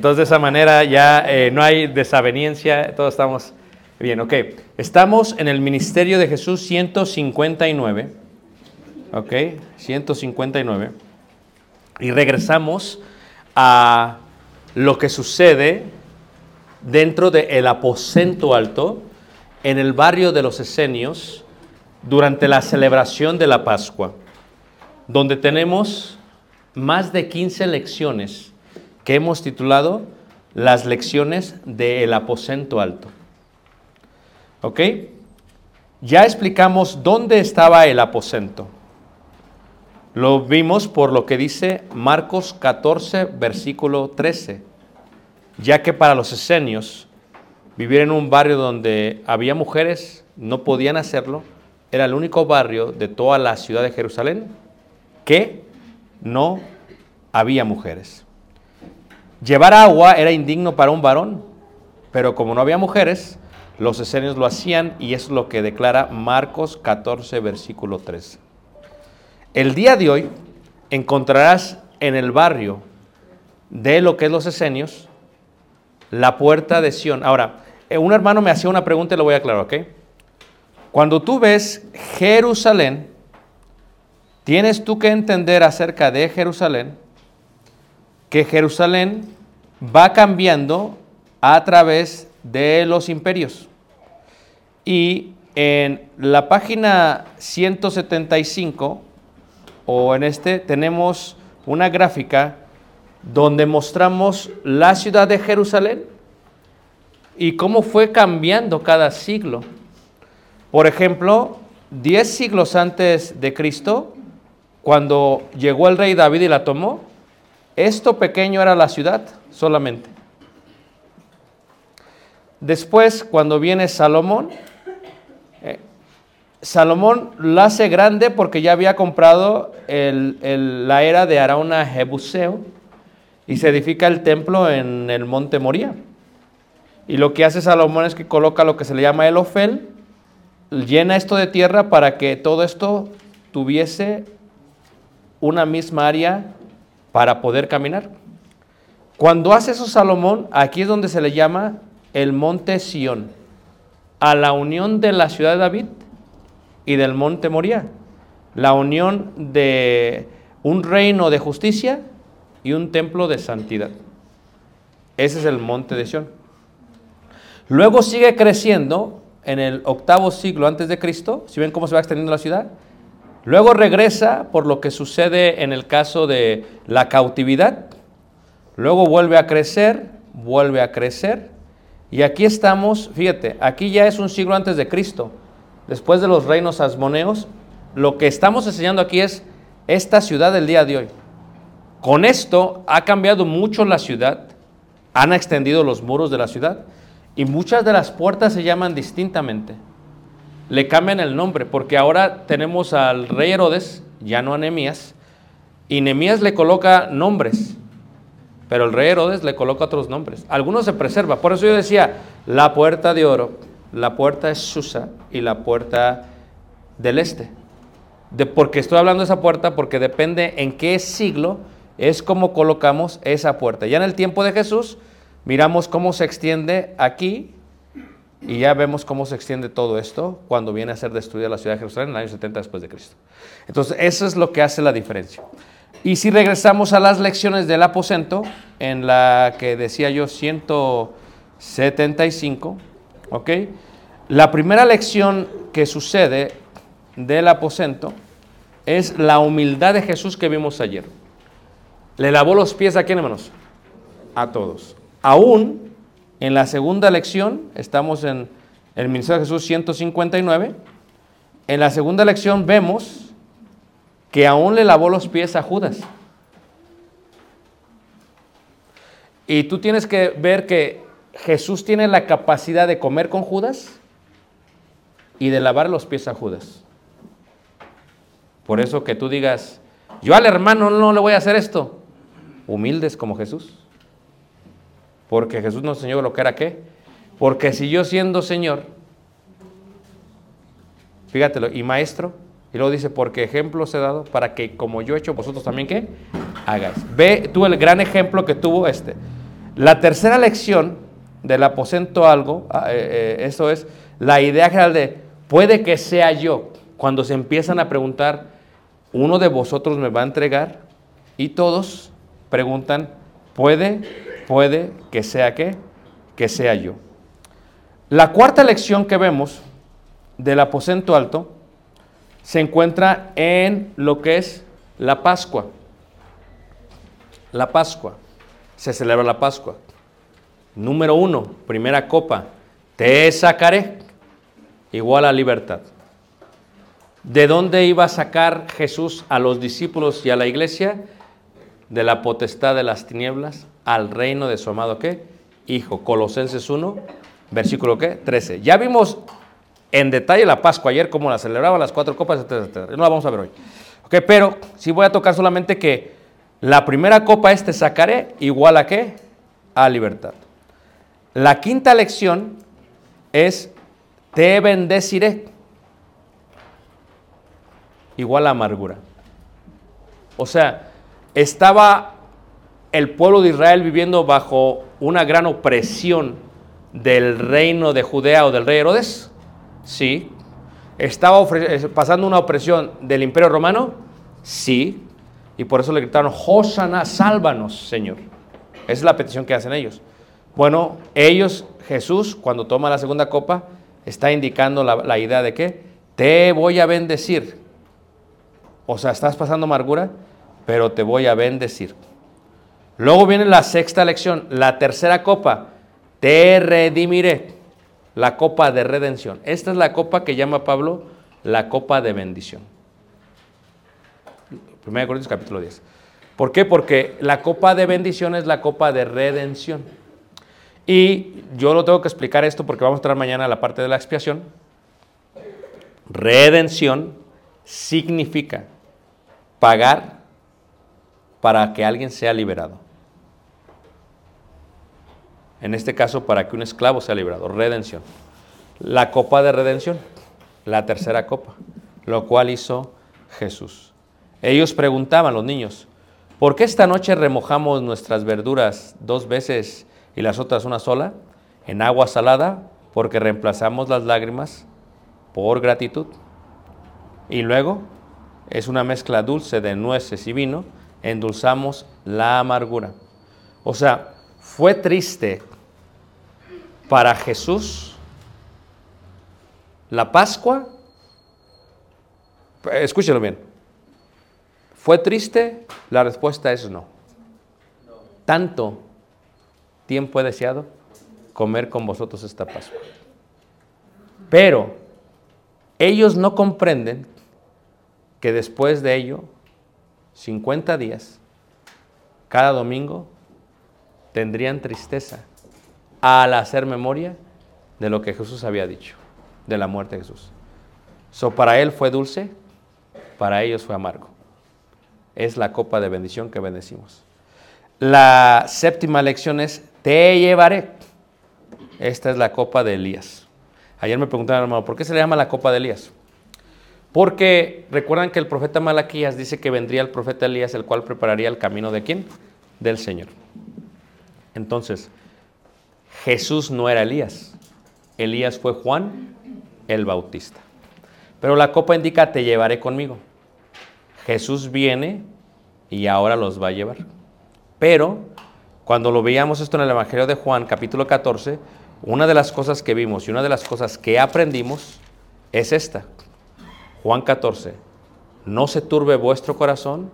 entonces de esa manera ya eh, no hay desaveniencia, todos estamos bien, ok. Estamos en el ministerio de Jesús 159, ok, 159, y regresamos a lo que sucede dentro del aposento alto en el barrio de los Esenios durante la celebración de la Pascua, donde tenemos más de 15 lecciones que hemos titulado Las lecciones del aposento alto. ¿Ok? Ya explicamos dónde estaba el aposento. Lo vimos por lo que dice Marcos 14, versículo 13. Ya que para los esenios, vivir en un barrio donde había mujeres, no podían hacerlo, era el único barrio de toda la ciudad de Jerusalén que no había mujeres. Llevar agua era indigno para un varón, pero como no había mujeres, los esenios lo hacían y es lo que declara Marcos 14, versículo 3. El día de hoy encontrarás en el barrio de lo que es los esenios la puerta de Sión. Ahora, eh, un hermano me hacía una pregunta y lo voy a aclarar, ¿ok? Cuando tú ves Jerusalén, tienes tú que entender acerca de Jerusalén que Jerusalén va cambiando a través de los imperios. Y en la página 175 o en este tenemos una gráfica donde mostramos la ciudad de Jerusalén y cómo fue cambiando cada siglo. Por ejemplo, 10 siglos antes de Cristo, cuando llegó el rey David y la tomó, esto pequeño era la ciudad solamente. Después, cuando viene Salomón, eh, Salomón la hace grande porque ya había comprado el- la era de Arauna Jebuseo y se edifica el templo en el monte Moría. Y lo que hace Salomón es que coloca lo que se le llama el Ofel, llena esto de tierra para que todo esto tuviese una misma área para poder caminar. Cuando hace eso Salomón, aquí es donde se le llama el monte Sión, a la unión de la ciudad de David y del monte Moría, la unión de un reino de justicia y un templo de santidad. Ese es el monte de Sión. Luego sigue creciendo en el octavo siglo antes de Cristo, si ven cómo se va extendiendo la ciudad, Luego regresa por lo que sucede en el caso de la cautividad. Luego vuelve a crecer, vuelve a crecer. Y aquí estamos, fíjate, aquí ya es un siglo antes de Cristo. Después de los reinos asmoneos, lo que estamos enseñando aquí es esta ciudad del día de hoy. Con esto ha cambiado mucho la ciudad, han extendido los muros de la ciudad y muchas de las puertas se llaman distintamente. Le cambian el nombre porque ahora tenemos al rey Herodes, ya no a Nehemías, y Nehemías le coloca nombres, pero el rey Herodes le coloca otros nombres. Algunos se preserva, por eso yo decía, la puerta de oro, la puerta es Susa y la puerta del este. De, porque estoy hablando de esa puerta porque depende en qué siglo es como colocamos esa puerta. Ya en el tiempo de Jesús miramos cómo se extiende aquí y ya vemos cómo se extiende todo esto cuando viene a ser destruida la ciudad de Jerusalén en el año 70 después de Cristo. Entonces, eso es lo que hace la diferencia. Y si regresamos a las lecciones del aposento, en la que decía yo 175, ¿ok? La primera lección que sucede del aposento es la humildad de Jesús que vimos ayer. Le lavó los pies a quién, hermanos? A todos. Aún en la segunda lección, estamos en el Ministerio de Jesús 159, en la segunda lección vemos que aún le lavó los pies a Judas. Y tú tienes que ver que Jesús tiene la capacidad de comer con Judas y de lavar los pies a Judas. Por eso que tú digas, yo al hermano no le voy a hacer esto. Humildes como Jesús. Porque Jesús nos enseñó lo que era qué. Porque si yo siendo Señor, fíjatelo, y maestro, y luego dice, porque ejemplo os he dado para que como yo he hecho, vosotros también qué hagáis. Ve tú el gran ejemplo que tuvo este. La tercera lección del aposento algo, ah, eh, eh, eso es la idea general de, puede que sea yo, cuando se empiezan a preguntar, uno de vosotros me va a entregar, y todos preguntan, puede, puede que sea qué, que sea yo. La cuarta lección que vemos del aposento alto se encuentra en lo que es la Pascua. La Pascua. Se celebra la Pascua. Número uno, primera copa. Te sacaré igual a libertad. ¿De dónde iba a sacar Jesús a los discípulos y a la iglesia? De la potestad de las tinieblas al reino de su amado ¿qué? Hijo. Colosenses 1, versículo ¿qué? 13. Ya vimos en detalle la Pascua ayer, cómo la celebraban las cuatro copas, etcétera, etcétera. No la vamos a ver hoy. ¿Ok? Pero sí voy a tocar solamente que la primera copa es te sacaré igual a qué? A libertad. La quinta lección es te bendeciré igual a amargura. O sea, estaba el pueblo de Israel viviendo bajo una gran opresión del reino de Judea o del rey Herodes. Sí. ¿Estaba pasando una opresión del imperio romano? Sí. Y por eso le gritaron, Hosanna, sálvanos, Señor. Esa es la petición que hacen ellos. Bueno, ellos, Jesús, cuando toma la segunda copa, está indicando la, la idea de que te voy a bendecir. O sea, estás pasando amargura, pero te voy a bendecir. Luego viene la sexta lección, la tercera copa, te redimiré, la copa de redención. Esta es la copa que llama Pablo la copa de bendición. 1 Corintios capítulo 10. ¿Por qué? Porque la copa de bendición es la copa de redención. Y yo lo tengo que explicar esto porque vamos a entrar mañana a la parte de la expiación. Redención significa pagar para que alguien sea liberado. En este caso, para que un esclavo sea liberado. Redención. La copa de redención, la tercera copa, lo cual hizo Jesús. Ellos preguntaban, los niños, ¿por qué esta noche remojamos nuestras verduras dos veces y las otras una sola? En agua salada, porque reemplazamos las lágrimas por gratitud. Y luego es una mezcla dulce de nueces y vino, endulzamos la amargura. O sea, fue triste para Jesús la Pascua Escúchelo bien. ¿Fue triste? La respuesta es no. Tanto tiempo he deseado comer con vosotros esta Pascua. Pero ellos no comprenden que después de ello, 50 días, cada domingo, tendrían tristeza al hacer memoria de lo que Jesús había dicho, de la muerte de Jesús. So, para él fue dulce, para ellos fue amargo. Es la copa de bendición que bendecimos. La séptima lección es, te llevaré. Esta es la copa de Elías. Ayer me preguntaron, hermano, ¿por qué se le llama la copa de Elías? Porque recuerdan que el profeta Malaquías dice que vendría el profeta Elías, el cual prepararía el camino de quién? Del Señor. Entonces, Jesús no era Elías. Elías fue Juan el Bautista. Pero la copa indica, te llevaré conmigo. Jesús viene y ahora los va a llevar. Pero cuando lo veíamos esto en el Evangelio de Juan, capítulo 14, una de las cosas que vimos y una de las cosas que aprendimos es esta. Juan 14, no se turbe vuestro corazón,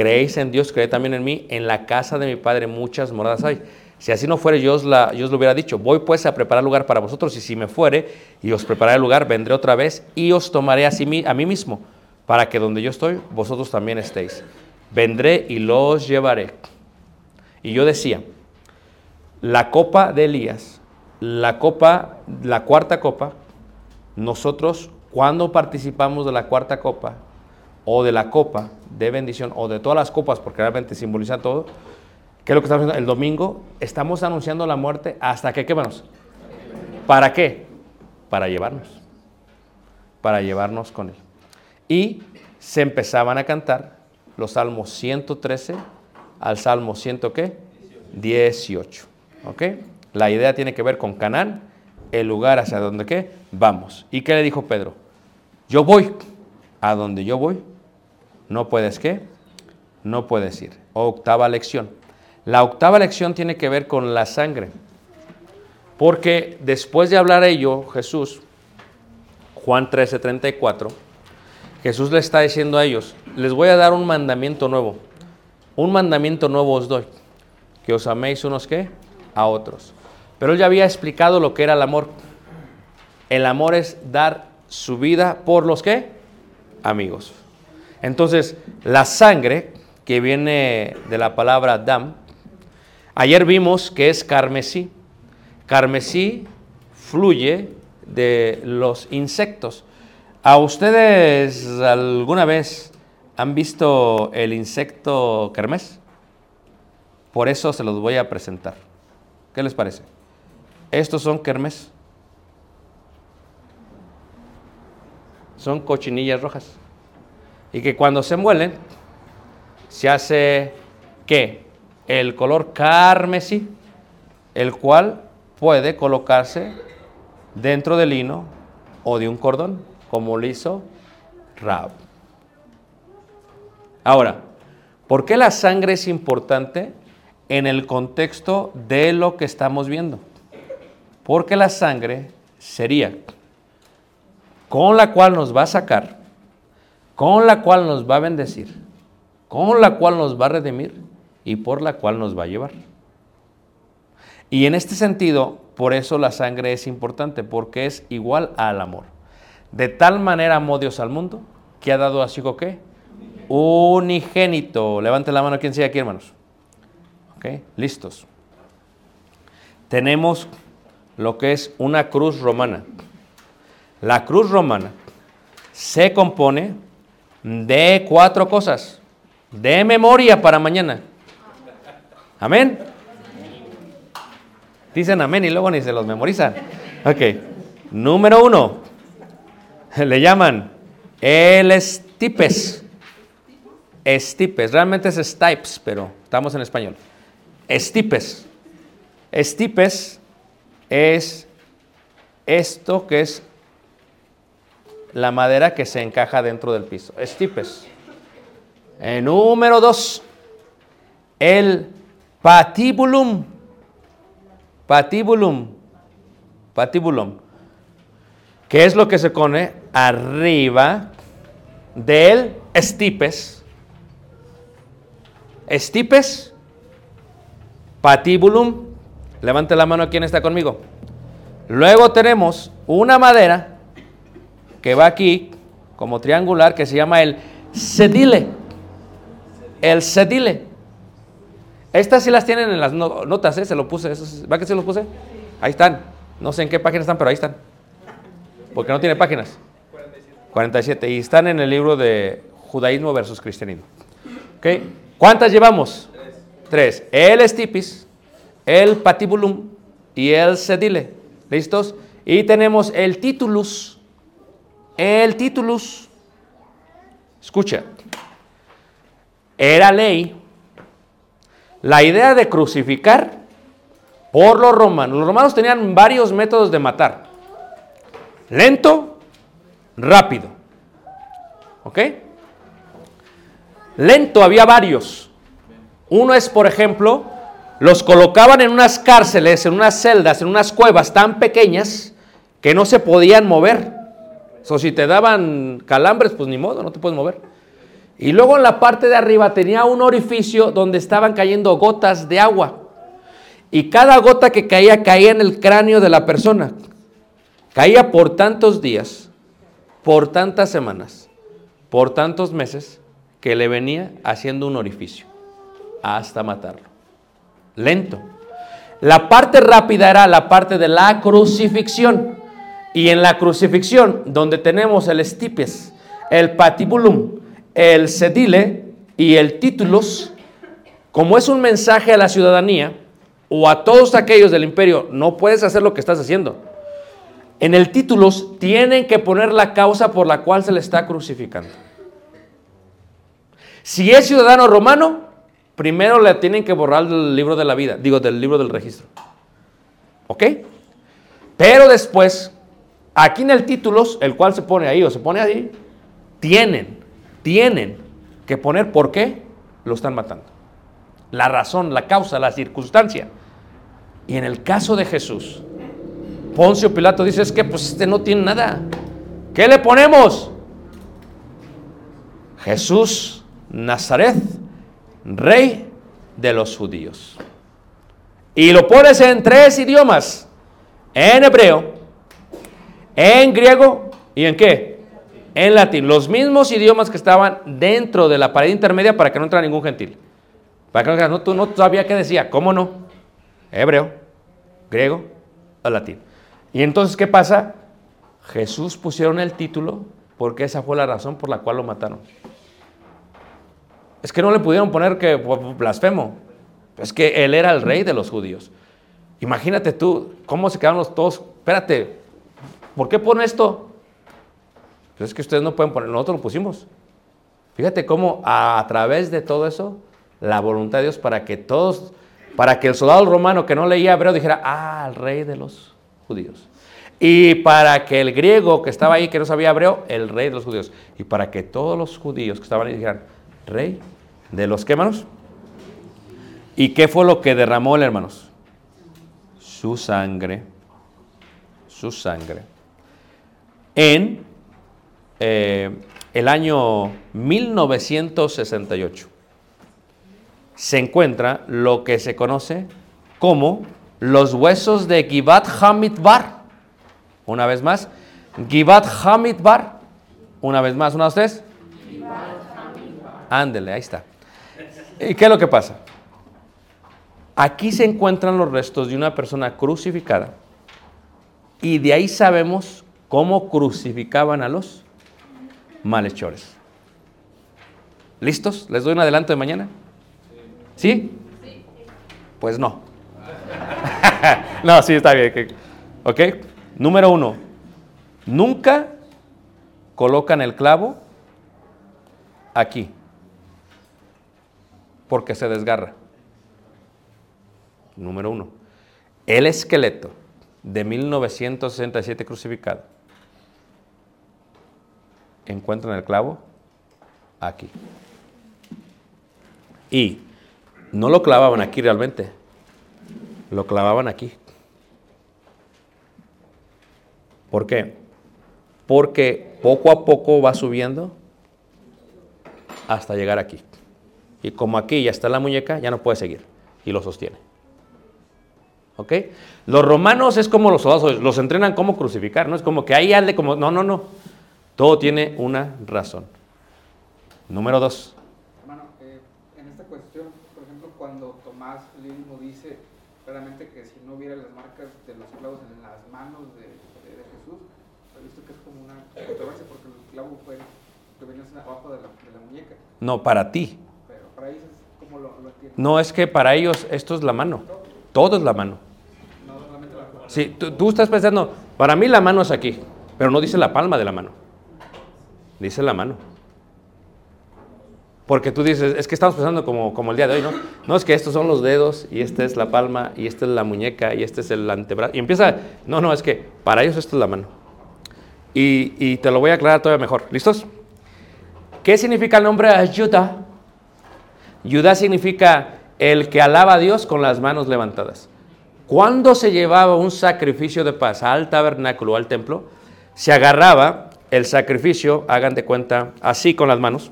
creéis en Dios, creed también en mí, en la casa de mi Padre muchas moradas hay. Si así no fuere, yo os, la, lo hubiera dicho, voy pues a preparar lugar para vosotros, y si me fuere y os prepararé el lugar, vendré otra vez y os tomaré a, a mí mismo, para que donde yo estoy, vosotros también estéis. Vendré y los llevaré. Y yo decía, la copa de Elías, la copa, la cuarta copa, nosotros cuando participamos de la cuarta copa o de la copa de bendición o de todas las copas, porque realmente simboliza todo, ¿qué es lo que estamos haciendo? El domingo estamos anunciando la muerte hasta que, ¿qué manos? ¿Para qué? Para llevarnos, para llevarnos con él. Y se empezaban a cantar los salmos 113 al salmo 100 qué? 18. ¿Ok? La idea tiene que ver con Canaán, el lugar hacia donde qué? Vamos. ¿Y qué le dijo Pedro? Yo voy. A donde yo voy, no puedes qué? No puedes ir. Octava lección. La octava lección tiene que ver con la sangre. Porque después de hablar ello, Jesús, Juan 13, 34, Jesús le está diciendo a ellos, les voy a dar un mandamiento nuevo. Un mandamiento nuevo os doy. Que os améis unos qué? A otros. Pero él ya había explicado lo que era el amor. El amor es dar su vida por los qué? Amigos. Entonces, la sangre, que viene de la palabra dam, ayer vimos que es carmesí. Carmesí fluye de los insectos. ¿A ustedes alguna vez han visto el insecto kermés? Por eso se los voy a presentar. ¿Qué les parece? Estos son kermés. Son cochinillas rojas. Y que cuando se muelen, se hace, ¿qué? El color carmesí, el cual puede colocarse dentro del lino o de un cordón, como lo hizo Rab. Ahora, ¿por qué la sangre es importante en el contexto de lo que estamos viendo? Porque la sangre sería con la cual nos va a sacar, con la cual nos va a bendecir, con la cual nos va a redimir y por la cual nos va a llevar. Y en este sentido, por eso la sangre es importante, porque es igual al amor. De tal manera amó Dios al mundo que ha dado a su hijo qué? Unigénito. Levante la mano quien sigue aquí, hermanos. ¿Ok? Listos. Tenemos lo que es una cruz romana. La cruz romana se compone de cuatro cosas. De memoria para mañana. Amén. Dicen amén y luego ni se los memorizan. Ok. Número uno. Le llaman el estipes. Estipes. Realmente es stipes, pero estamos en español. Estipes. Estipes es esto que es la madera que se encaja dentro del piso. Estipes. Eh, número dos, el patibulum. Patibulum. Patibulum. ¿Qué es lo que se pone arriba del estipes. Estipes, patibulum. Levante la mano quien está conmigo. Luego tenemos una madera que va aquí como triangular que se llama el cedile. El cedile. Estas sí las tienen en las no- notas, ¿eh? Se lo puse. ¿Va que se los puse? Ahí están. No sé en qué página están, pero ahí están. Porque no tiene páginas. 47. Y están en el libro de Judaísmo versus Cristianismo. ¿Ok? ¿Cuántas llevamos? Tres. El estipis, el patibulum y el cedile. ¿Listos? Y tenemos el titulus. El titulus. Escucha. Era ley la idea de crucificar por los romanos. Los romanos tenían varios métodos de matar. Lento, rápido. ¿Ok? Lento había varios. Uno es, por ejemplo, los colocaban en unas cárceles, en unas celdas, en unas cuevas tan pequeñas que no se podían mover. O si te daban calambres, pues ni modo, no te puedes mover. Y luego en la parte de arriba tenía un orificio donde estaban cayendo gotas de agua. Y cada gota que caía caía en el cráneo de la persona. Caía por tantos días, por tantas semanas, por tantos meses, que le venía haciendo un orificio hasta matarlo. Lento. La parte rápida era la parte de la crucifixión. Y en la crucifixión, donde tenemos el estipes, el patibulum, el cedile y el titulus, como es un mensaje a la ciudadanía o a todos aquellos del imperio, no puedes hacer lo que estás haciendo. En el titulus tienen que poner la causa por la cual se le está crucificando. Si es ciudadano romano, primero le tienen que borrar del libro de la vida, digo, del libro del registro. ¿Ok? Pero después, aquí en el títulos, el cual se pone ahí o se pone ahí, tienen, tienen que poner por qué lo están matando. La razón, la causa, la circunstancia. Y en el caso de Jesús, Poncio Pilato dice, es que pues este no tiene nada. ¿Qué le ponemos? Jesús Nazaret, rey de los judíos. Y lo pones en tres idiomas, en hebreo, en griego y en qué? En latín. Los mismos idiomas que estaban dentro de la pared intermedia para que no entrara ningún gentil. Para que no no, tú no sabías qué decía. ¿Cómo no? Hebreo, griego o latín. Y entonces, ¿qué pasa? Jesús pusieron el título porque esa fue la razón por la cual lo mataron. Es que no le pudieron poner que blasfemo. Es que él era el rey de los judíos. Imagínate tú, cómo se quedaron los todos. Espérate, ¿por qué pone esto? Pues es que ustedes no pueden poner, nosotros lo pusimos. Fíjate cómo a, través de todo eso, la voluntad de Dios para que todos, para que el soldado romano que no leía hebreo dijera, ah, el rey de los judíos. Y para que el griego que estaba ahí, que no sabía hebreo, el rey de los judíos. Y para que todos los judíos que estaban ahí dijeran, rey de los qué. ¿Y qué fue lo que derramó el hermanos? Su sangre, su sangre. En eh, el año 1968 se encuentra lo que se conoce como los huesos de Givat Hamidbar. Una vez más, Givat Hamidbar. Una vez más, una, dos, tres. Ándele, ahí está. ¿Y qué es lo que pasa? Aquí se encuentran los restos de una persona crucificada y de ahí sabemos cómo crucificaban a los malhechores. ¿Listos? ¿Les doy un adelanto de mañana? ¿Sí? Pues no. no, sí, está bien. ¿Ok? Número uno. Nunca colocan el clavo aquí. Porque se desgarra. Número uno. El esqueleto de 1967 crucificado. Encuentran el clavo aquí. Y no lo clavaban aquí realmente. Lo clavaban aquí. ¿Por qué? Porque poco a poco va subiendo hasta llegar aquí. Y como aquí ya está la muñeca, ya no puede seguir. Y lo sostiene. ¿Ok? Los romanos es como los soldados, los entrenan como crucificar, no es como que ahí hazle como, no, no, no. Todo tiene una razón. Número dos. Hermano, eh, en esta cuestión, por ejemplo, cuando Tomás mismo dice claramente que si no hubiera las marcas de los clavos en las manos de, de- de Jesús, he visto que es como una controversia porque el clavo fue que venía abajo de la, de la muñeca, No, para ti. pero para ellos es como lo, lo entienden. No es que para ellos esto es la mano. Todo es la mano. No solamente la Sí, tú, tú estás pensando, para mí la mano es aquí, pero no dice la palma de la mano. Dice la mano. Porque tú dices, es que estamos pensando como, como el día de hoy, ¿no? No, es que estos son los dedos, y esta es la palma, y esta es la muñeca, y este es el antebrazo. Y empieza, no, no, es que para ellos esto es la mano. Y, y te lo voy a aclarar todavía mejor. ¿Listos? ¿Qué significa el nombre Ayuda? Yudá significa el que alaba a Dios con las manos levantadas. Cuando se llevaba un sacrificio de paz al tabernáculo, al templo, se agarraba el sacrificio, hagan de cuenta, así con las manos.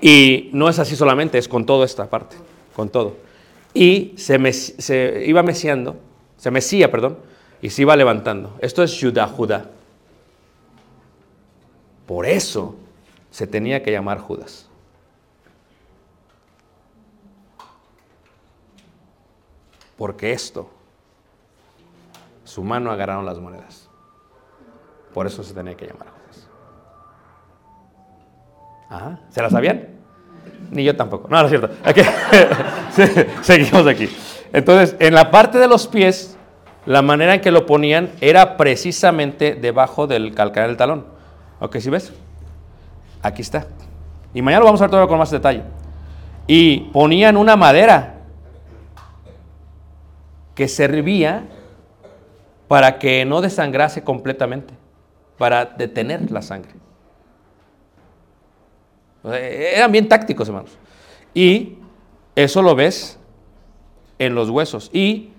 Y no es así solamente, es con toda esta parte, con todo. Y se, mes- se iba meciando, se mecía, perdón, y se iba levantando. Esto es Judá, Judá. Por eso se tenía que llamar Judas. Porque esto, su mano agarraron las monedas. Por eso se tenía que llamar Judas. Ajá. ¿Se la sabían? Ni yo tampoco. No, no es cierto. Seguimos aquí. Entonces, en la parte de los pies, la manera en que lo ponían era precisamente debajo del calcañar del talón. ¿Ok? ¿Sí ves? Aquí está. Y mañana lo vamos a ver todo con más detalle. Y ponían una madera que servía para que no desangrase completamente, para detener la sangre. Sea, Eran bien tácticos, hermanos. Y eso lo ves en los huesos. Y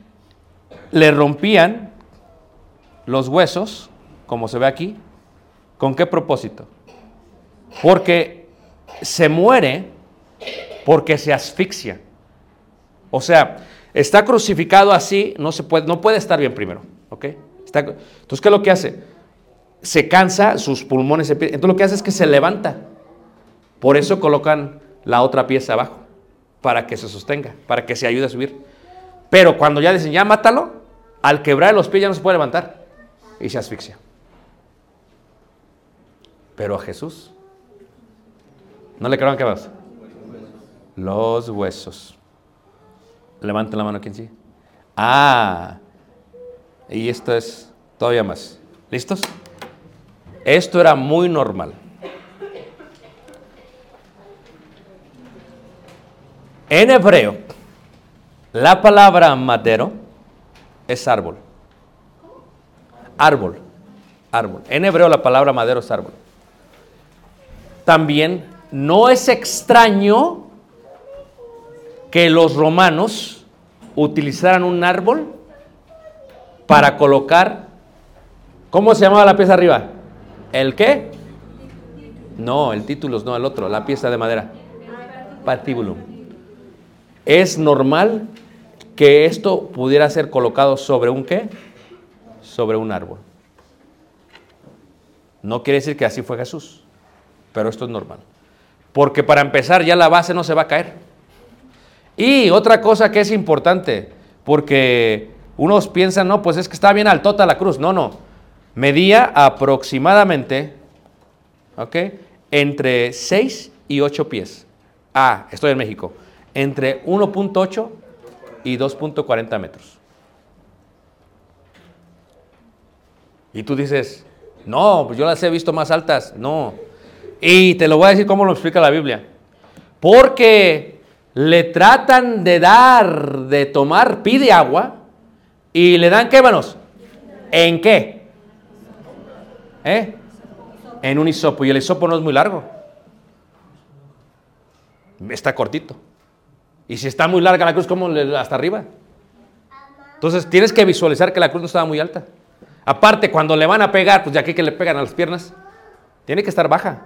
le rompían los huesos, como se ve aquí. ¿Con qué propósito? Porque se muere porque se asfixia. O sea, está crucificado así, no, se puede, no puede estar bien primero. ¿ok? Está- entonces, ¿qué es lo que hace? Se cansa, sus pulmones se pierden. Entonces, lo que hace es que se levanta. Por eso colocan la otra pieza abajo, para que se sostenga, para que se ayude a subir. Pero cuando ya dicen, ya mátalo, al quebrar los pies ya no se puede levantar y se asfixia. Pero a Jesús, no le crean que vas. Los huesos. Levanten la mano quien sí. Ah, y esto es todavía más. ¿Listos? Esto era muy normal. En hebreo, la palabra madero es árbol. Árbol. Árbol. En hebreo la palabra madero es árbol. También no es extraño que los romanos utilizaran un árbol para colocar, ¿cómo se llamaba la pieza arriba? ¿El qué? No, el título, no el otro, la pieza de madera. Patibulum. Es normal que esto pudiera ser colocado sobre un qué? Sobre un árbol. No quiere decir que así fue Jesús, pero esto es normal. Porque para empezar ya la base no se va a caer. Y otra cosa que es importante, porque unos piensan, no, pues es que está bien altota la cruz. No, no. Medía aproximadamente, ¿ok? Entre 6 y 8 pies. Ah, estoy en México. Entre 1.8 y 2.40 metros. Y tú dices, no, pues yo las he visto más altas. No. Y te lo voy a decir cómo lo explica la Biblia. Porque le tratan de dar, de tomar, pide agua y le dan qué, manos? ¿En qué? ¿Eh? En un hisopo. Y el hisopo no es muy largo. Está cortito. Y si está muy larga la cruz, ¿cómo hasta arriba? Entonces tienes que visualizar que la cruz no estaba muy alta. Aparte, cuando le van a pegar, pues de aquí que le pegan a las piernas, tiene que estar baja.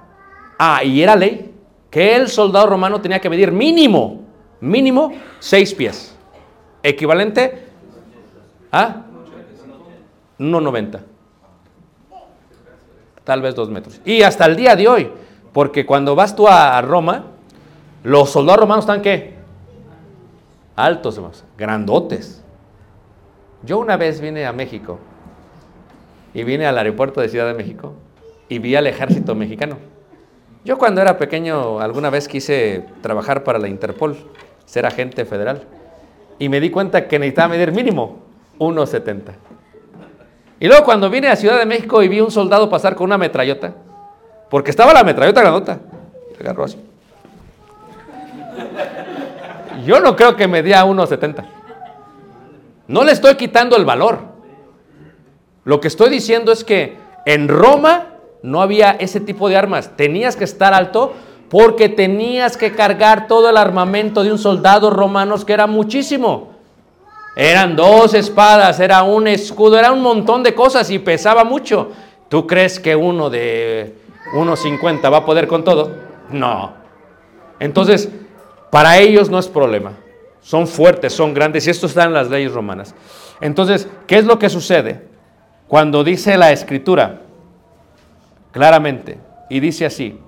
Ah, y era ley que el soldado romano tenía que medir mínimo, mínimo 6 pies, equivalente a 1,90. Tal vez 2 metros. Y hasta el día de hoy, porque cuando vas tú a Roma, los soldados romanos están qué? Altos, grandotes. Yo una vez vine a México y vine al aeropuerto de Ciudad de México y vi al ejército mexicano. Yo cuando era pequeño alguna vez quise trabajar para la Interpol, ser agente federal, y me di cuenta que necesitaba medir mínimo 1,70. Y luego cuando vine a Ciudad de México y vi un soldado pasar con una metrallota, porque estaba la metrallota grandota, agarró así. Yo no creo que medía 1,70. No le estoy quitando el valor. Lo que estoy diciendo es que en Roma no había ese tipo de armas. Tenías que estar alto porque tenías que cargar todo el armamento de un soldado romano que era muchísimo. Eran dos espadas, era un escudo, era un montón de cosas y pesaba mucho. ¿Tú crees que uno de 1.50 va a poder con todo? No. Entonces, para ellos no es problema. Son fuertes, son grandes y esto está en las leyes romanas. Entonces, ¿qué es lo que sucede? Cuando dice la escritura, claramente, y dice así,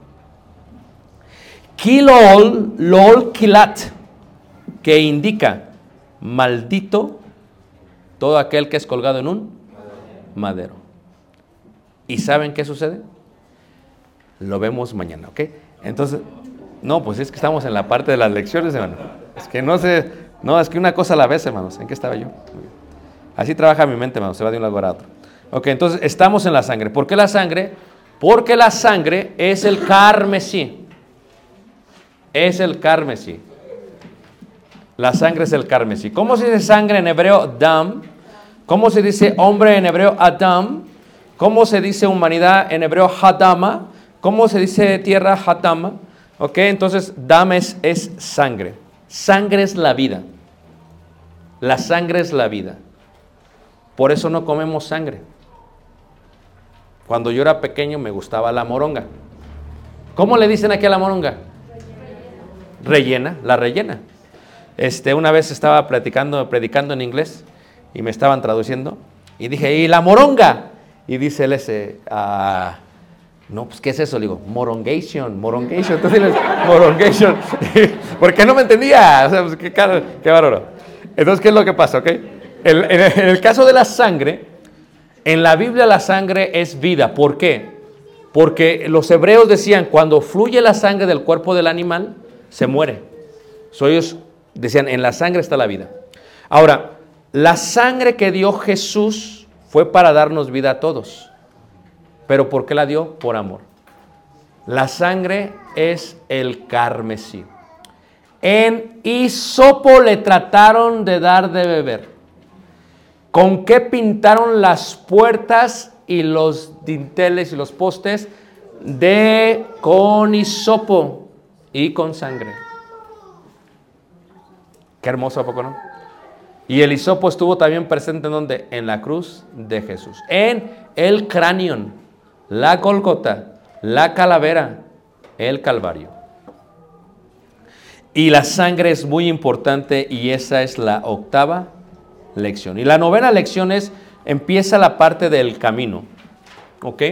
Kilol lol kilat, que indica maldito todo aquel que es colgado en un madero. ¿Y saben qué sucede? Lo vemos mañana, ¿ok? Entonces, no, pues es que estamos en la parte de las lecciones, hermano. Es que no sé, no, es que una cosa a la vez, hermanos. ¿En qué estaba yo? Así trabaja mi mente, hermano, se va de un lado a otro. Ok, entonces estamos en la sangre. ¿Por qué la sangre? Porque la sangre es el carmesí. Es el carmesí. La sangre es el carmesí. ¿Cómo se dice sangre en hebreo? Dam. ¿Cómo se dice hombre en hebreo? Adam. ¿Cómo se dice humanidad en hebreo? Hadama. ¿Cómo se dice tierra? Hatama. Ok, entonces dam es, es sangre. Sangre es la vida. La sangre es la vida. Por eso no comemos sangre. Cuando yo era pequeño me gustaba la moronga. ¿Cómo le dicen aquí a la moronga? Rellena, la rellena. Este, una vez estaba platicando, predicando en inglés y me estaban traduciendo y dije, ¿y la moronga? Y dice él ese, ah, no, pues ¿qué es eso? Le digo, morongation, morongation. Entonces diles, morongation. Porque no me entendía. O sea, pues, qué, qué bárbaro. Entonces, ¿qué es lo que pasa? ok? El- en, el, en el caso de la sangre, en la Biblia la sangre es vida. ¿Por qué? Porque los hebreos decían, cuando fluye la sangre del cuerpo del animal, se muere. So, ellos decían, en la sangre está la vida. Ahora, la sangre que dio Jesús fue para darnos vida a todos. ¿Pero por qué la dio? Por amor. La sangre es el carmesí. En hisopo le trataron de dar de beber. ¿Con qué pintaron las puertas y los dinteles y los postes? De con hisopo y con sangre. Qué hermoso, ¿a poco no? Y el hisopo estuvo también presente en donde? En la cruz de Jesús. En el cráneo, la Golgota, la calavera, el Calvario. Y la sangre es muy importante y esa es la octava lección. Y la novena lección es, empieza la parte del camino. ¿Ok?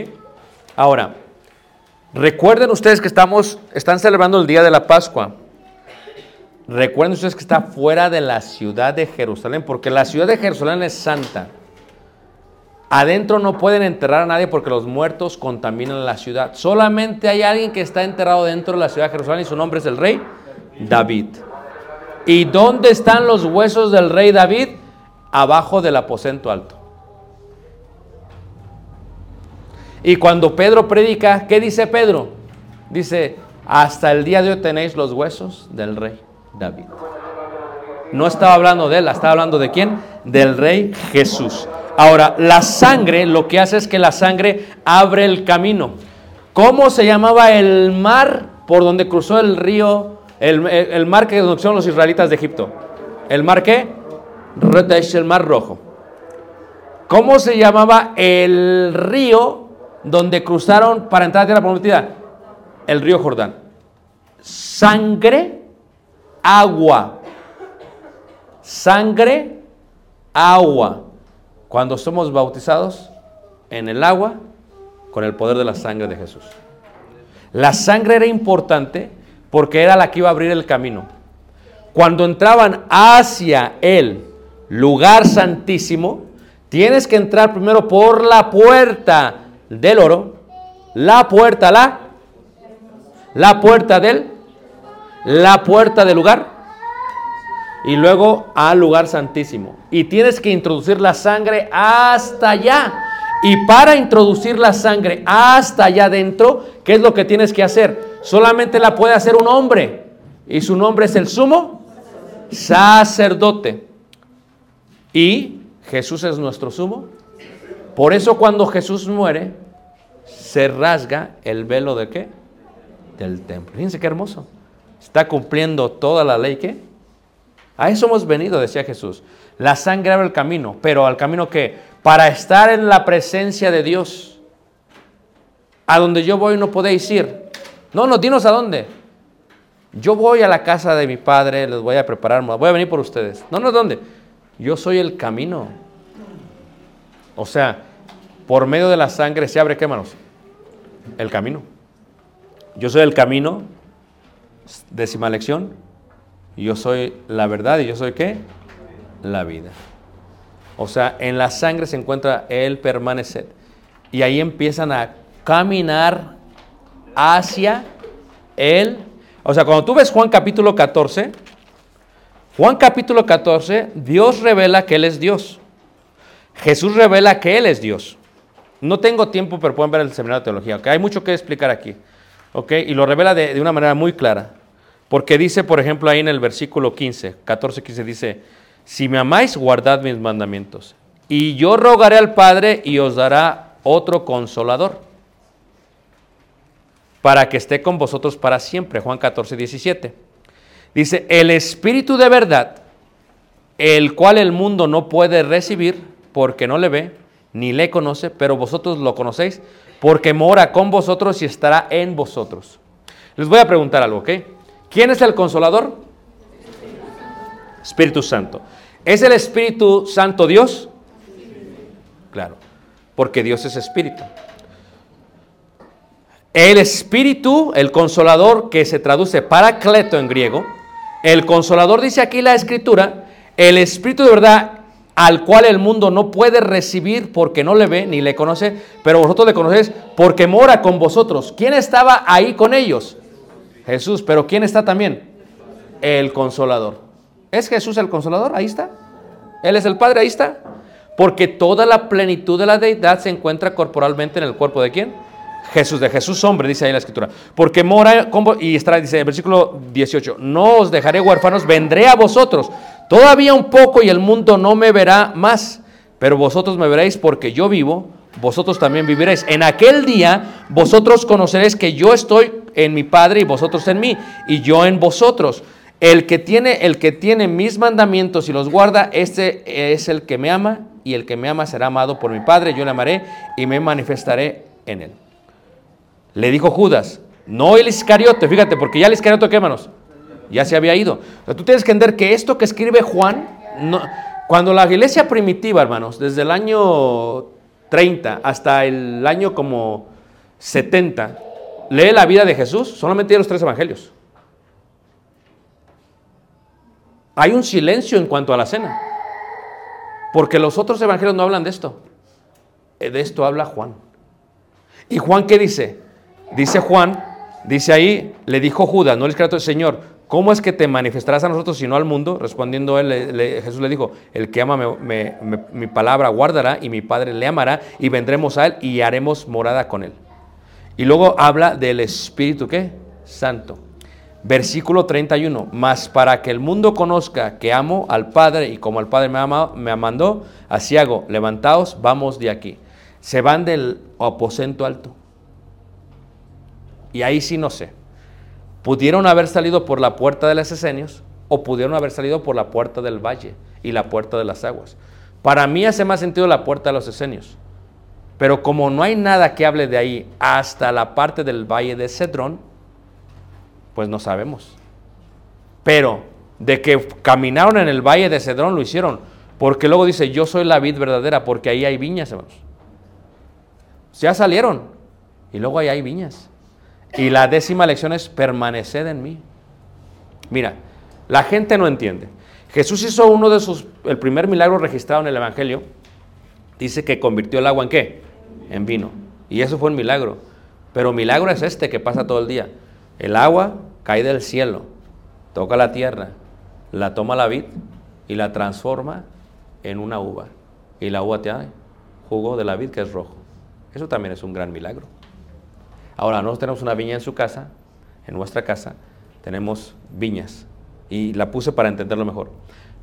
Ahora, recuerden ustedes que estamos, están celebrando el día de la Pascua. Recuerden ustedes que está fuera de la ciudad de Jerusalén, porque la ciudad de Jerusalén es santa. Adentro no pueden enterrar a nadie porque los muertos contaminan la ciudad. Solamente hay alguien que está enterrado dentro de la ciudad de Jerusalén y su nombre es el rey David. ¿Y dónde están los huesos del rey David? Abajo del aposento alto. Y cuando Pedro predica, ¿qué dice Pedro? Dice, hasta el día de hoy tenéis los huesos del rey David. No estaba hablando de él, estaba hablando de quién? Del rey Jesús. Ahora, la sangre lo que hace es que la sangre abre el camino. ¿Cómo se llamaba el mar por donde cruzó el río, el, mar que cruzaron los israelitas de Egipto? ¿El mar qué? El mar rojo. ¿Cómo se llamaba el río donde cruzaron para entrar a la tierra prometida? El río Jordán. sangre, agua. Sangre, agua. Cuando somos bautizados en el agua, con el poder de la sangre de Jesús. La sangre era importante porque era la que iba a abrir el camino. Cuando entraban hacia el lugar santísimo, tienes que entrar primero por la puerta del oro, la puerta, la, la puerta del, la puerta del lugar, y luego al lugar santísimo. Y tienes que introducir la sangre hasta allá. Y para introducir la sangre hasta allá adentro, ¿qué es lo que tienes que hacer? Solamente la puede hacer un hombre. Y su nombre es el sumo sacerdote. Y Jesús es nuestro sumo. Por eso cuando Jesús muere, se rasga el velo de qué? Del templo. Fíjense qué hermoso. Está cumpliendo toda la ley que a eso hemos venido, decía Jesús. La sangre abre el camino, pero al camino que para estar en la presencia de Dios, a donde yo voy no podéis ir. No, no, dinos a dónde. Yo voy a la casa de mi padre, les voy a preparar, voy a venir por ustedes. No, no, ¿dónde? Yo soy el camino. O sea, por medio de la sangre se abre, ¿qué manos? El camino. Yo soy el camino, décima lección, yo soy la verdad y yo soy qué? La vida. O sea, en la sangre se encuentra el permanecer. Y ahí empiezan a caminar hacia Él. O sea, cuando tú ves Juan capítulo 14, Juan capítulo 14, Dios revela que Él es Dios. Jesús revela que Él es Dios. No tengo tiempo, pero pueden ver el seminario de teología. ¿okay? Hay mucho que explicar aquí. ¿ok? Y lo revela de una manera muy clara. Porque dice, por ejemplo, ahí en el versículo 15, 14, 15, dice, si me amáis, guardad mis mandamientos. Y yo rogaré al Padre y os dará otro consolador para que esté con vosotros para siempre. Juan 14, 17. Dice, el Espíritu de verdad, el cual el mundo no puede recibir porque no le ve ni le conoce, pero vosotros lo conocéis porque mora con vosotros y estará en vosotros. Les voy a preguntar algo, ¿ok? ¿Quién es el consolador? Espíritu Santo. ¿Es el Espíritu Santo Dios? Claro, porque Dios es Espíritu. El Espíritu, el consolador, que se traduce paracleto en griego, el consolador dice aquí la escritura, el Espíritu de verdad al cual el mundo no puede recibir porque no le ve ni le conoce, pero vosotros le conocéis porque mora con vosotros. ¿Quién estaba ahí con ellos? Jesús, pero ¿quién está también? El consolador. ¿Es Jesús el consolador? Ahí está. Él es el Padre, ahí está. Porque toda la plenitud de la deidad se encuentra corporalmente en el cuerpo de quién? Jesús, de Jesús hombre, dice ahí la escritura. Porque mora, y está, dice el versículo 18, no os dejaré huérfanos, vendré a vosotros. Todavía un poco y el mundo no me verá más, pero vosotros me veréis porque yo vivo, vosotros también viviréis. En aquel día vosotros conoceréis que yo estoy en mi Padre y vosotros en mí, y yo en vosotros. El que tiene, el que tiene mis mandamientos y los guarda, este es el que me ama, y el que me ama será amado por mi Padre, yo le amaré y me manifestaré en él. Le dijo Judas, no el Iscariote, fíjate, porque ya el Iscariote, ¿qué manos? Ya se había ido. Tú tienes que entender que esto que escribe Juan, no- cuando la iglesia primitiva, hermanos, desde el año 30 hasta el año como 70, lee la vida de Jesús, solamente tiene los tres evangelios. Hay un silencio en cuanto a la cena, porque los otros evangelios no hablan de esto. Eh, De esto habla Juan. ¿Y Juan qué dice? Dice Juan, dice ahí, le dijo Judas, no el escrito Señor, ¿cómo es que te manifestarás a nosotros y no al mundo? Respondiendo él, Jesús le dijo, el que ama me- me- mi palabra guardará y mi Padre le amará y vendremos a él y haremos morada con él. Y luego habla del Espíritu. Santo. Versículo 31, mas para que el mundo conozca que amo al Padre y como el Padre me, ama, me mandó, así hago, levantaos, vamos de aquí. Se van del aposento alto. Y ahí sí no sé. Pudieron haber salido por la puerta de los esenios o pudieron haber salido por la puerta del valle y la puerta de las aguas. Para mí hace más sentido la puerta de los esenios. Pero como no hay nada que hable de ahí hasta la parte del valle de Cedrón, Pues no sabemos. Pero de que caminaron en el valle de Cedrón lo hicieron. Porque luego dice, yo soy la vid verdadera, porque ahí hay viñas, hermanos. Ya salieron. Y luego ahí hay viñas. Y la décima lección es permaneced en mí. Mira, la gente no entiende. Jesús hizo uno de sus, el primer milagro registrado en el Evangelio. Dice que convirtió el agua en qué? En vino. Y eso fue un milagro. Pero milagro es este que pasa todo el día. El agua cae del cielo, toca la tierra, la toma la vid y la transforma en una uva. Y la uva te da jugo de la vid que es rojo. Eso también es un gran milagro. Ahora, nosotros tenemos una viña en su casa, en nuestra casa, tenemos viñas. Y la puse para entenderlo mejor.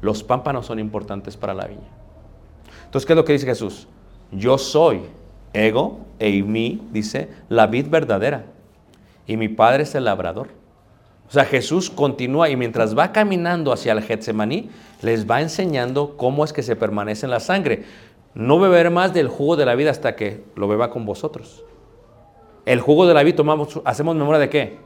Los pámpanos son importantes para la viña. Entonces, ¿qué es lo que dice Jesús? Yo soy ego e mí, dice, la vid verdadera. Y mi padre es el labrador. O sea, Jesús continúa y mientras va caminando hacia el Getsemaní, les va enseñando cómo es que se permanece en la sangre. No beber más del jugo de la vida hasta que lo beba con vosotros. El jugo de la vida tomamos, hacemos memoria de qué?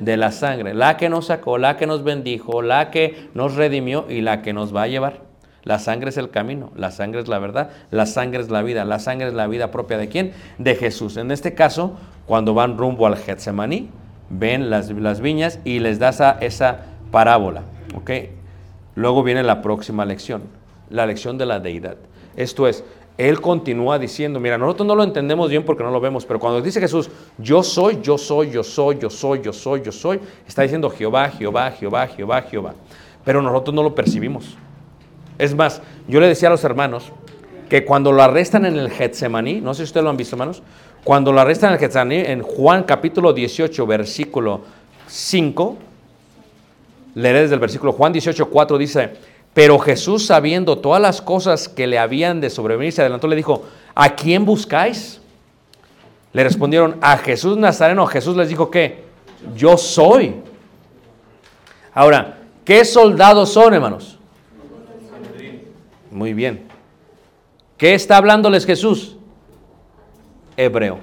De la sangre. La que nos sacó, la que nos bendijo, la que nos redimió y la que nos va a llevar. La sangre es el camino, la sangre es la verdad, la sangre es la vida, la sangre es la vida propia de quién? De Jesús. En este caso, cuando van rumbo al Getsemaní, ven las, viñas y les da esa, esa parábola. ¿ok? Luego viene la próxima lección, la lección de la deidad. Esto es, Él continúa diciendo, mira, nosotros no lo entendemos bien porque no lo vemos, pero cuando dice Jesús, yo soy, yo soy, yo soy, yo soy, yo soy, yo soy, está diciendo Jehová, Jehová, Jehová, Jehová, Jehová. Pero nosotros no lo percibimos. Es más, yo le decía a los hermanos que cuando lo arrestan en el Getsemaní, no sé si ustedes lo han visto, hermanos, cuando lo arrestan en el Getsemaní, en Juan capítulo 18, versículo 5, leeré desde el versículo Juan 18, 4, dice, pero Jesús sabiendo todas las cosas que le habían de sobrevenir, se adelantó y le dijo, ¿a quién buscáis? Le respondieron, a Jesús Nazareno. Jesús les dijo, ¿qué? Yo soy. Ahora, ¿qué soldados son, hermanos? Muy bien. ¿Qué está hablándoles Jesús? Hebreo.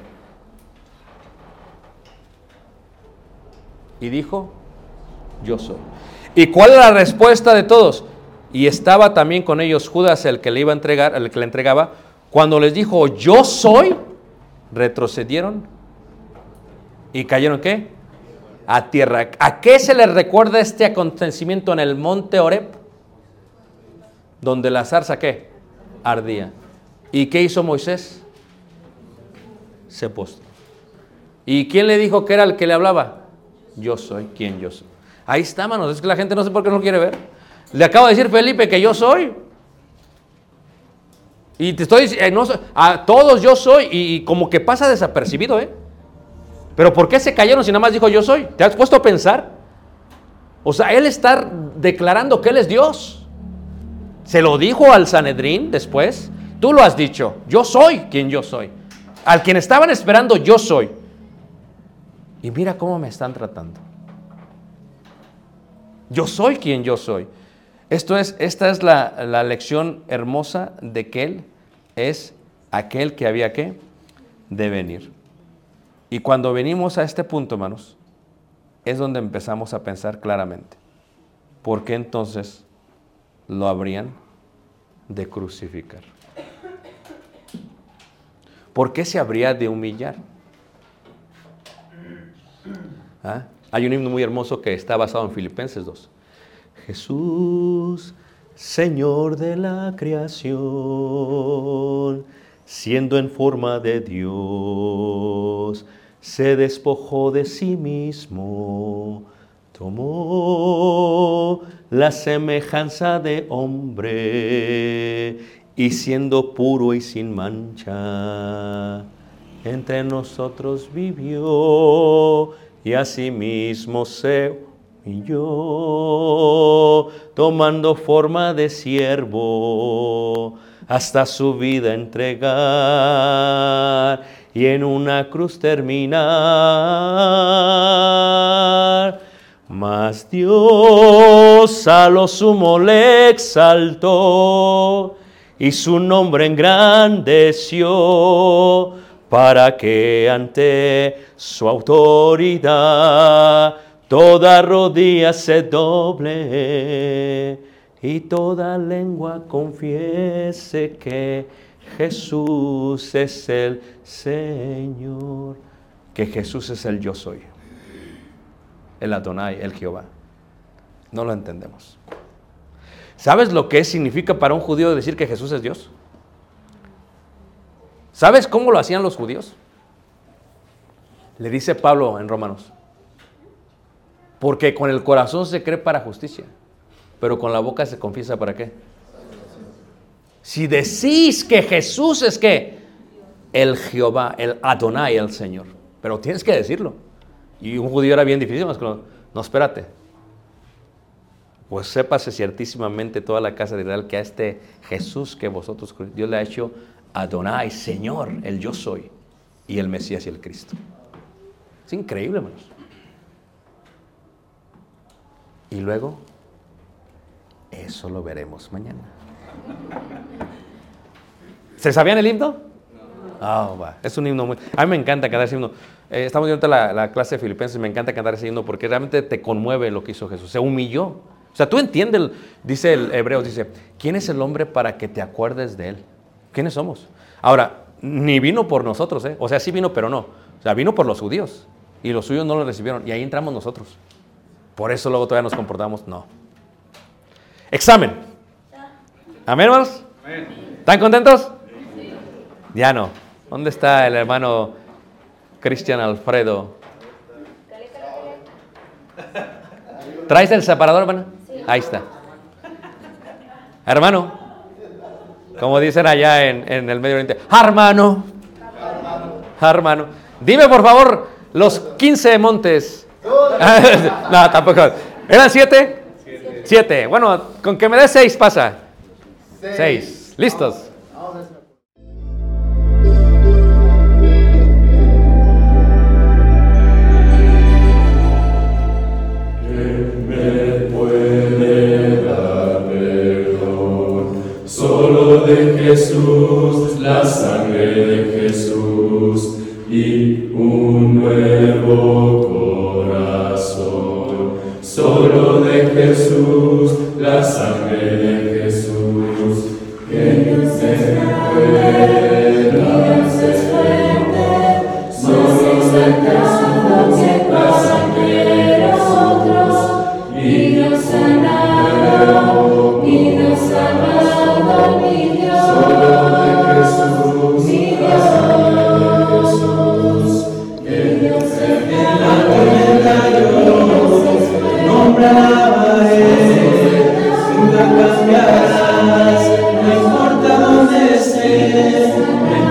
Y dijo, yo soy. ¿Y cuál es la respuesta de todos? Y estaba también con ellos Judas, el que le iba a entregar, el que le entregaba. Cuando les dijo, yo soy, retrocedieron y cayeron ¿qué? A tierra. ¿A qué se les recuerda este acontecimiento en el monte Oreb? Donde la zarza ¿qué? Ardía. ¿Y qué hizo Moisés? Se postró. ¿Y quién le dijo que era el que le hablaba? Yo soy quien yo soy. Ahí está, manos. Es que la gente no sé por qué no quiere ver. Le acabo de decir Felipe que yo soy. Y te estoy diciendo, a todos yo soy. Y, y, como que pasa desapercibido, ¿eh? Pero ¿por qué se cayeron si nada más dijo yo soy? ¿Te has puesto a pensar? O sea, él está declarando que él es Dios. Se lo dijo al Sanedrín después. Tú lo has dicho. Yo soy quien yo soy. Al quien estaban esperando, yo soy. Y mira cómo me están tratando. Yo soy quien yo soy. Esto es, esta es la, la, lección hermosa de que Él es aquel que había que de venir. Y cuando venimos a este punto, hermanos, es donde empezamos a pensar claramente. ¿Por qué entonces lo habrían de crucificar? ¿Por qué se habría de humillar? ¿Ah? Hay un himno muy hermoso que está basado en Filipenses 2. Jesús, Señor de la creación, siendo en forma de Dios, se despojó de sí mismo, tomó la semejanza de hombre y siendo puro y sin mancha, entre nosotros vivió y asimismo se humilló, tomando forma de siervo, hasta su vida entregar y en una cruz terminar. Mas Dios a lo sumo le exaltó y su nombre engrandeció para que ante su autoridad toda rodilla se doble y toda lengua confiese que Jesús es el Señor, que Jesús es el yo soy, el Adonai, el Jehová. No lo entendemos. ¿Sabes lo que significa para un judío decir que Jesús es Dios? ¿Sabes cómo lo hacían los judíos? Le dice Pablo en Romanos. Porque con el corazón se cree para justicia, pero con la boca se confiesa para qué. Si decís que Jesús es que el Jehová, el Adonai, el Señor, pero tienes que decirlo. Y un judío era bien difícil, no, no espérate. Pues sépase ciertísimamente toda la casa de Israel que a este Jesús que vosotros, Dios le ha hecho Adonai, Señor, el yo soy, y el Mesías y el Cristo. Es increíble, hermanos. Y luego, eso lo veremos mañana. ¿Se sabían el himno? Ah, va. Es un himno muy... A mí me encanta cantar ese himno. Eh, estamos viendo la, la clase de Filipenses y me encanta cantar ese himno porque realmente te conmueve lo que hizo Jesús. Se humilló. O sea, tú entiendes, el- dice el hebreo, dice, ¿quién es el hombre para que te acuerdes de él? ¿Quiénes somos? Ahora, ni vino por nosotros, ¿eh? O sea, sí vino, pero no. O sea, vino por los judíos. Y los suyos no lo recibieron. Y ahí entramos nosotros. Por eso luego todavía nos comportamos. No. Examen. Amén, hermanos. ¿Están contentos? Ya no. ¿Dónde está el hermano Cristian Alfredo? ¿Traes el separador, hermano? Ahí está. Hermano, como dicen allá en, en el Medio Oriente, hermano. Hermano. Dime, por favor, los 15 montes. no, tampoco. ¿Eran siete? Siete. Bueno, con que me des seis pasa. Seis. ¿Listos? Solo de Jesús, la sangre de Jesús y un nuevo Yes.